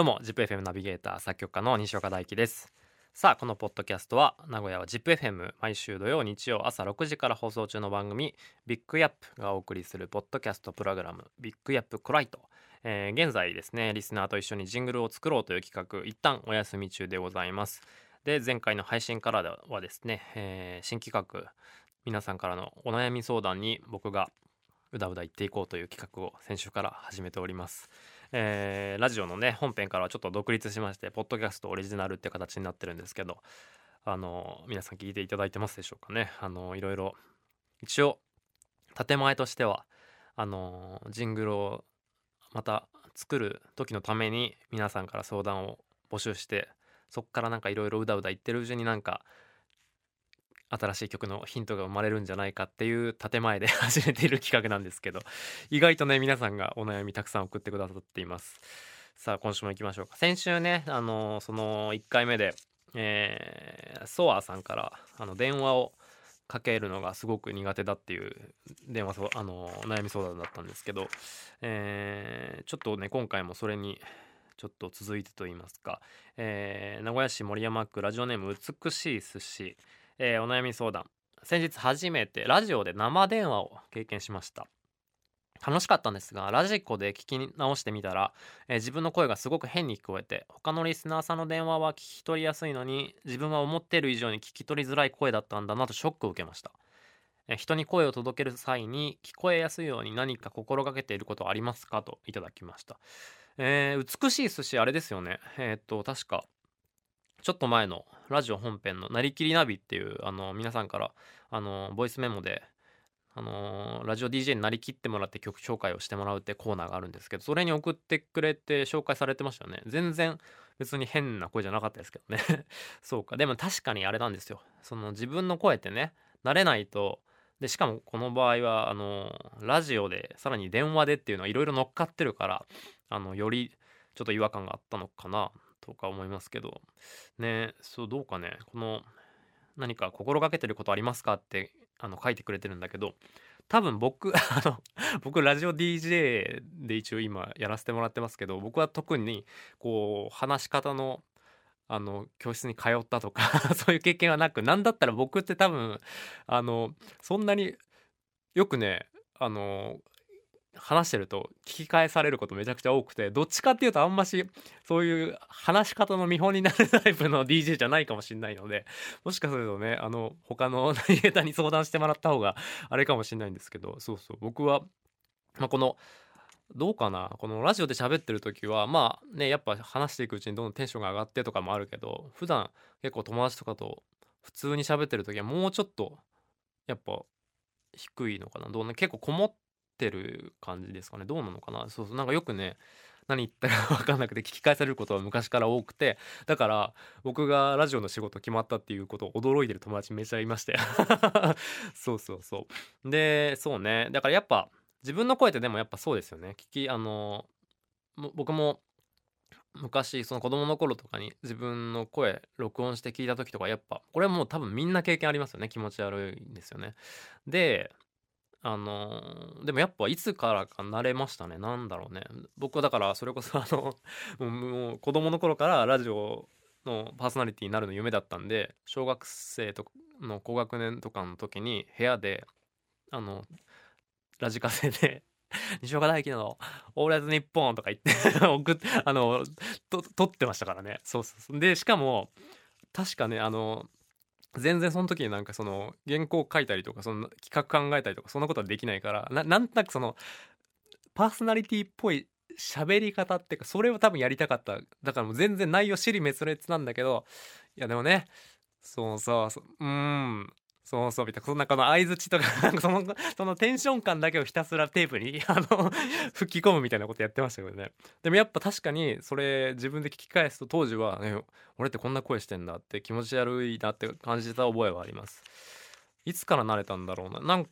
どうも ZIPFM ナビゲーター作曲家の西岡大樹です。さあこのポッドキャストは名古屋は ZIPFM 毎週土曜日曜朝6時から放送中の番組ビッグヤップがお送りするポッドキャストプログラムビッグヤップコライト。えー、現在ですねリスナーと一緒にジングルを作ろうという企画一旦お休み中でございます。で前回の配信からはですね、えー、新企画皆さんからのお悩み相談に僕がうだうだ言っていこうという企画を先週から始めております。えー、ラジオのね本編からはちょっと独立しましてポッドキャストオリジナルって形になってるんですけどあの皆さん聞いていただいてますでしょうかね。あのいろいろ一応建前としてはあのジングルをまた作る時のために皆さんから相談を募集してそっからなんかいろいろうだうだ言ってるうちになんか新しい曲のヒントが生まれるんじゃないかっていう建前で 始めている企画なんですけど意外とね皆さんがお悩みたくさん送ってくださっています。さあ今週も行きましょうか。先週ねあのその1回目でえー、ソアさんからあの電話をかけるのがすごく苦手だっていう電話あの悩み相談だったんですけど、えー、ちょっとね今回もそれにちょっと続いてと言いますか、えー、名古屋市守山区ラジオネーム美しい寿司。えー、お悩み相談。先日初めてラジオで生電話を経験しました。楽しかったんですがラジコで聞き直してみたら、えー、自分の声がすごく変に聞こえて他のリスナーさんの電話は聞き取りやすいのに自分は思っている以上に聞き取りづらい声だったんだなとショックを受けました、えー、人に声を届ける際に聞こえやすいように何か心がけていることはありますか？といただきました、えー、美しい寿司あれですよね。えっと確かちょっと前のラジオ本編の「なりきりナビ」っていうあの皆さんからあのボイスメモであのラジオ DJ になりきってもらって曲紹介をしてもらうってコーナーがあるんですけどそれに送ってくれて紹介されてましたよね。全然別に変な声じゃなかったですけどね。そうか。でも確かにあれなんですよ。その自分の声ってね慣れないとでしかもこの場合はあのラジオでさらに電話でっていうのはいろいろ乗っかってるからあのよりちょっと違和感があったのかな。とか思いますけど。ねそうどうかねこの何か心がけてることありますかってあの書いてくれてるんだけど多分僕 あの僕ラジオ DJ で一応今やらせてもらってますけど僕は特にこう話し方のあの教室に通ったとか そういう経験はなく何だったら僕って多分あのそんなによくねあの話してると聞き返されることめちゃくちゃ多くてどっちかっていうとあんましそういう話し方の見本になるタイプの DJ じゃないかもしれないのでもしかするとねあの他のナビゲーターに相談してもらった方があれかもしれないんですけどそうそう僕は、まあ、このどうかなこのラジオで喋ってる時はまあねやっぱ話していくうちにどんどんテンションが上がってとかもあるけど普段結構友達とかと普通に喋ってる時はもうちょっとやっぱ低いのかなどう、ね、結構こもっってる感じですかね。どうなのかな。そうそうなんかよくね何言ったか 分かんなくて聞き返されることは昔から多くてだから僕がラジオの仕事決まったっていうことを驚いてる友達めちゃいまして。そうそうそう。でそうね。だからやっぱ自分の声ってでもやっぱそうですよね。聞きあの僕も昔その子供の頃とかに自分の声録音して聞いた時とかやっぱこれはもう多分みんな経験ありますよね。気持ち悪いんですよね。であのー、でもやっぱいつからか慣れましたね。なんだろうね。僕はだからそれこそあの、もう子供の頃からラジオのパーソナリティになるの夢だったんで、小学生との高学年とかの時に部屋で、あの、ラジカセで西岡大輝の「オールナイトニッポン」とか言って 送ってあのと撮ってましたからねそうそうでしかも確かねあの全然その時になんかその原稿書いたりとかその企画考えたりとかそんなことはできないからななんとなくそのパーソナリティっぽい喋り方っていうかそれを多分やりたかった。だからもう全然内容尻滅裂なんだけどいやでもねそうそうそううん。そうそうみたいなそんなこの相づちとか なんかそのそのテンション感だけをひたすらテープに あの吹き込むみたいなことやってましたけどね。でもやっぱ確かにそれ自分で聞き返すと当時は、ね、俺ってこんな声してんだって気持ち悪いなって感じた覚えはあります。いつから慣れたんだろうな。なん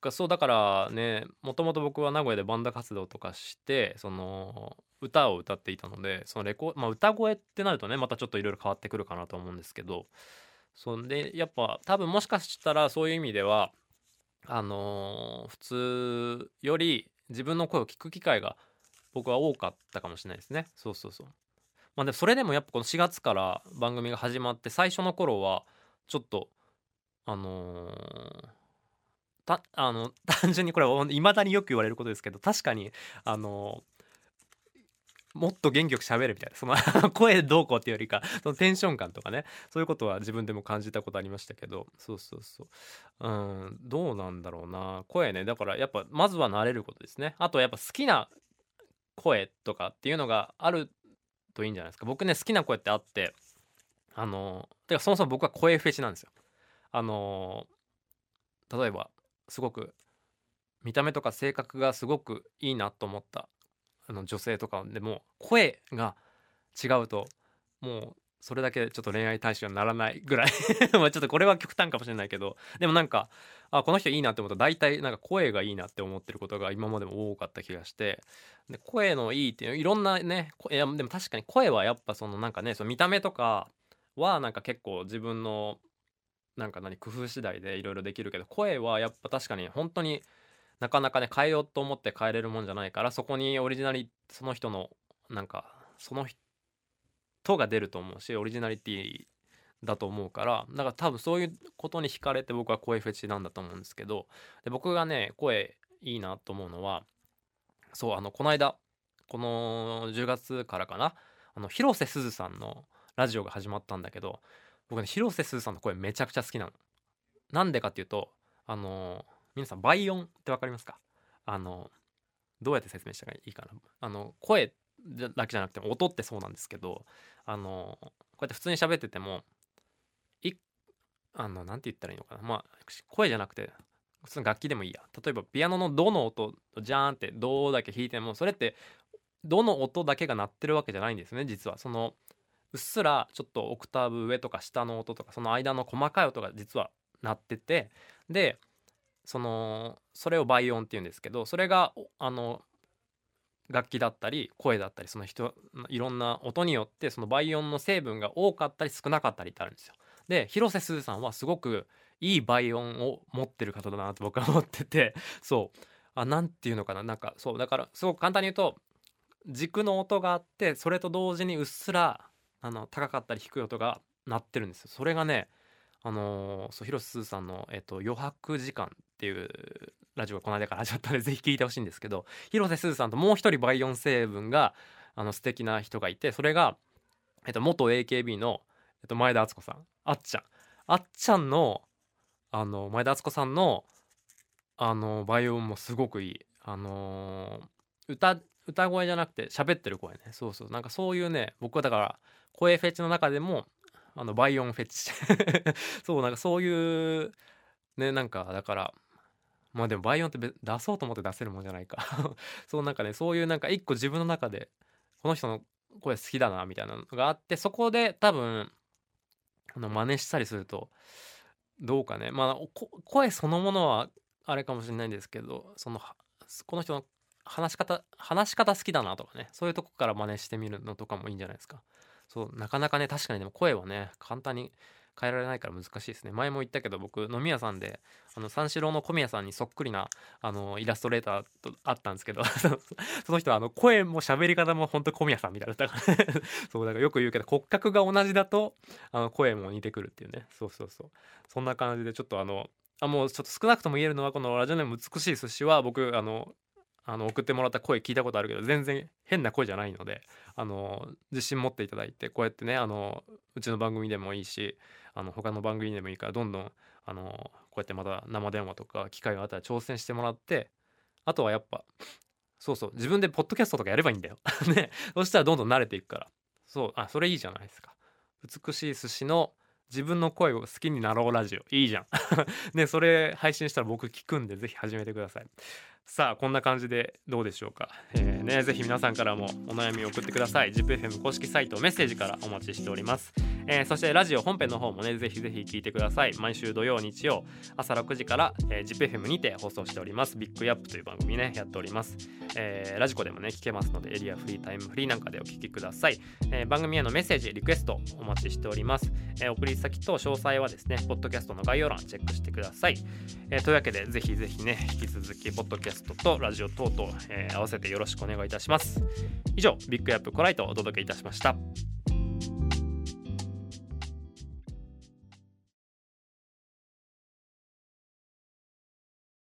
かそうだからねもともと僕は名古屋でバンド活動とかしてその歌を歌っていたのでそのレコ、まあ、歌声ってなるとねまたちょっといろいろ変わってくるかなと思うんですけどそんでやっぱ多分もしかしたらそういう意味ではあのー、普通より自分の声を聞く機会が僕は多かったかもしれないですね。そうそうそう。まあでもそれでもやっぱこの4月から番組が始まって最初の頃はちょっとあのーたあの単純にこれはいまだによく言われることですけど確かにあのもっと元気よく喋るみたいな。その 声どうこうっていうよりかそのテンション感とかね。そういうことは自分でも感じたことありましたけど。そうそうそう。うんどうなんだろうな。声ね。だからやっぱまずは慣れることですね。あとやっぱ好きな声とかっていうのがあるといいんじゃないですか。僕ね好きな声ってあってあのてかそもそも僕は声フェチなんですよ。あの例えばすごく見た目とか性格がすごくいいなと思ったあの女性とかでも声が違うともうそれだけちょっと恋愛対象にならないぐらい。まあちょっとこれは極端かもしれないけど。でもなんかあこの人いいなって思うと大体なんか声がいいなって思ってることが今までも多かった気がして。で声のいいっていういろんなねいやでも確かに声はやっぱそのなんかねその見た目とかはなんか結構自分のなんか何工夫次第でいろいろできるけど声はやっぱ確かに本当になかなかね変えようと思って変えれるもんじゃないからそこにオリジナリその人のなんかその人が出ると思うしオリジナリティだと思うからだから多分そういうことに惹かれて僕は声フェチなんだと思うんですけどで僕がね声いいなと思うのはそうあのこの間この10月からかなあの広瀬すずさんのラジオが始まったんだけど僕ね広瀬すずさんの声めちゃくちゃ好きなの。なんでかっていうとあの皆さん倍音って分かりますか？あのどうやって説明したらいいかな？あの声だけじゃなくて音ってそうなんですけどあのこうやって普通に喋っててもいあのなて言ったらいいのかな？まあ声じゃなくて普通の楽器でもいいや。例えばピアノの「ド」の音ジャーンって「ド」だけ弾いてもそれって「ド」の音だけが鳴ってるわけじゃないんですね実は。そのうっすらちょっとオクターブ上とか下の音とかその間の細かい音が実は鳴っててでそのそれを倍音っていうんですけどそれがあの楽器だったり声だったりその人いろんな音によってその倍音の成分が多かったり少なかったりってあるんですよ。で広瀬すずさんはすごくいい倍音を持ってる方だなと僕は思ってて そう。あなんていうのかななんかそう。だからすごく簡単に言うと軸の音があってそれと同時にうっすらあの高かったり低い音が鳴ってるんですよ。それがねあのー、そう広瀬すずさんの、えっと「余白時間」ていうラジオがこの間から始まったのでぜひ聞いてほしいんですけど広瀬すずさんともう一人倍音成分があの素敵な人がいてそれが、えっと、元 AKB の、えっと、前田敦子さん。あっちゃん。あっちゃんのあの前田敦子さんのあの倍音もすごくいい。あのー、歌歌声じゃなくて喋ってる声ね。そうそう。なんかそういうね僕はだから声フェチの中でもあのバイオンフェチ。そうなんかそういうねなんかだからまあでもバイオンって出そうと思って出せるもんじゃないか。そうなんかねそういうなんか一個自分の中でこの人の声好きだなみたいなのがあってそこで多分あの真似したりするとどうかね。まあ声そのものはあれかもしれないんですけどそのこの人の話し方話し方好きだなとかね。そういうとこから真似してみるのとかもいいんじゃないですか。そうなかなかね確かにでも声はね簡単に変えられないから難しいですね。前も言ったけど僕飲み屋さんであの三四郎の小宮さんにそっくりなあのイラストレーターとあったんですけど その人はあの声も喋り方も本当小宮さんみたいだったから。そうだからよく言うけど骨格が同じだとあの声も似てくるっていうね。そうそうそう。そんな感じでちょっとあのあもうちょっと少なくとも言えるのはこのラジオネーム美しい寿司は僕あのあの送ってもらった声聞いたことあるけど全然変な声じゃないのであの自信持っていただいてこうやってねあのうちの番組でもいいしあの他の番組でもいいからどんどんあのこうやってまた生電話とか機会があったら挑戦してもらってあとはやっぱそうそう自分でポッドキャストとかやればいいんだよ。ね。そしたらどんどん慣れていくから。そうあそれいいじゃないですか。美しい寿司の自分の声を好きになろうラジオ。いいじゃん。ねそれ配信したら僕聞くんでぜひ始めてください。さあこんな感じでどうでしょうか、えー、ねぜひ皆さんからもお悩みを送ってください。ZIPFM 公式サイトメッセージからお待ちしております。えー、そしてラジオ本編の方もねぜひぜひ聞いてください。毎週土曜日曜朝6時から、えー、ZIPFM にて放送しております。ビッグアップという番組ねやっております、えー、ラジコでもね聞けますのでエリアフリータイムフリーなんかでお聞きください、えー、番組へのメッセージリクエストお待ちしております、えー、送り先と詳細はですねポッドキャストの概要欄チェックしてください、えー、というわけでぜひぜひね引き続きポッドキャストとラジオ等々、えー、合わせてよろしくお願いいたします。以上ビッグアップコライトをお届けいたしました。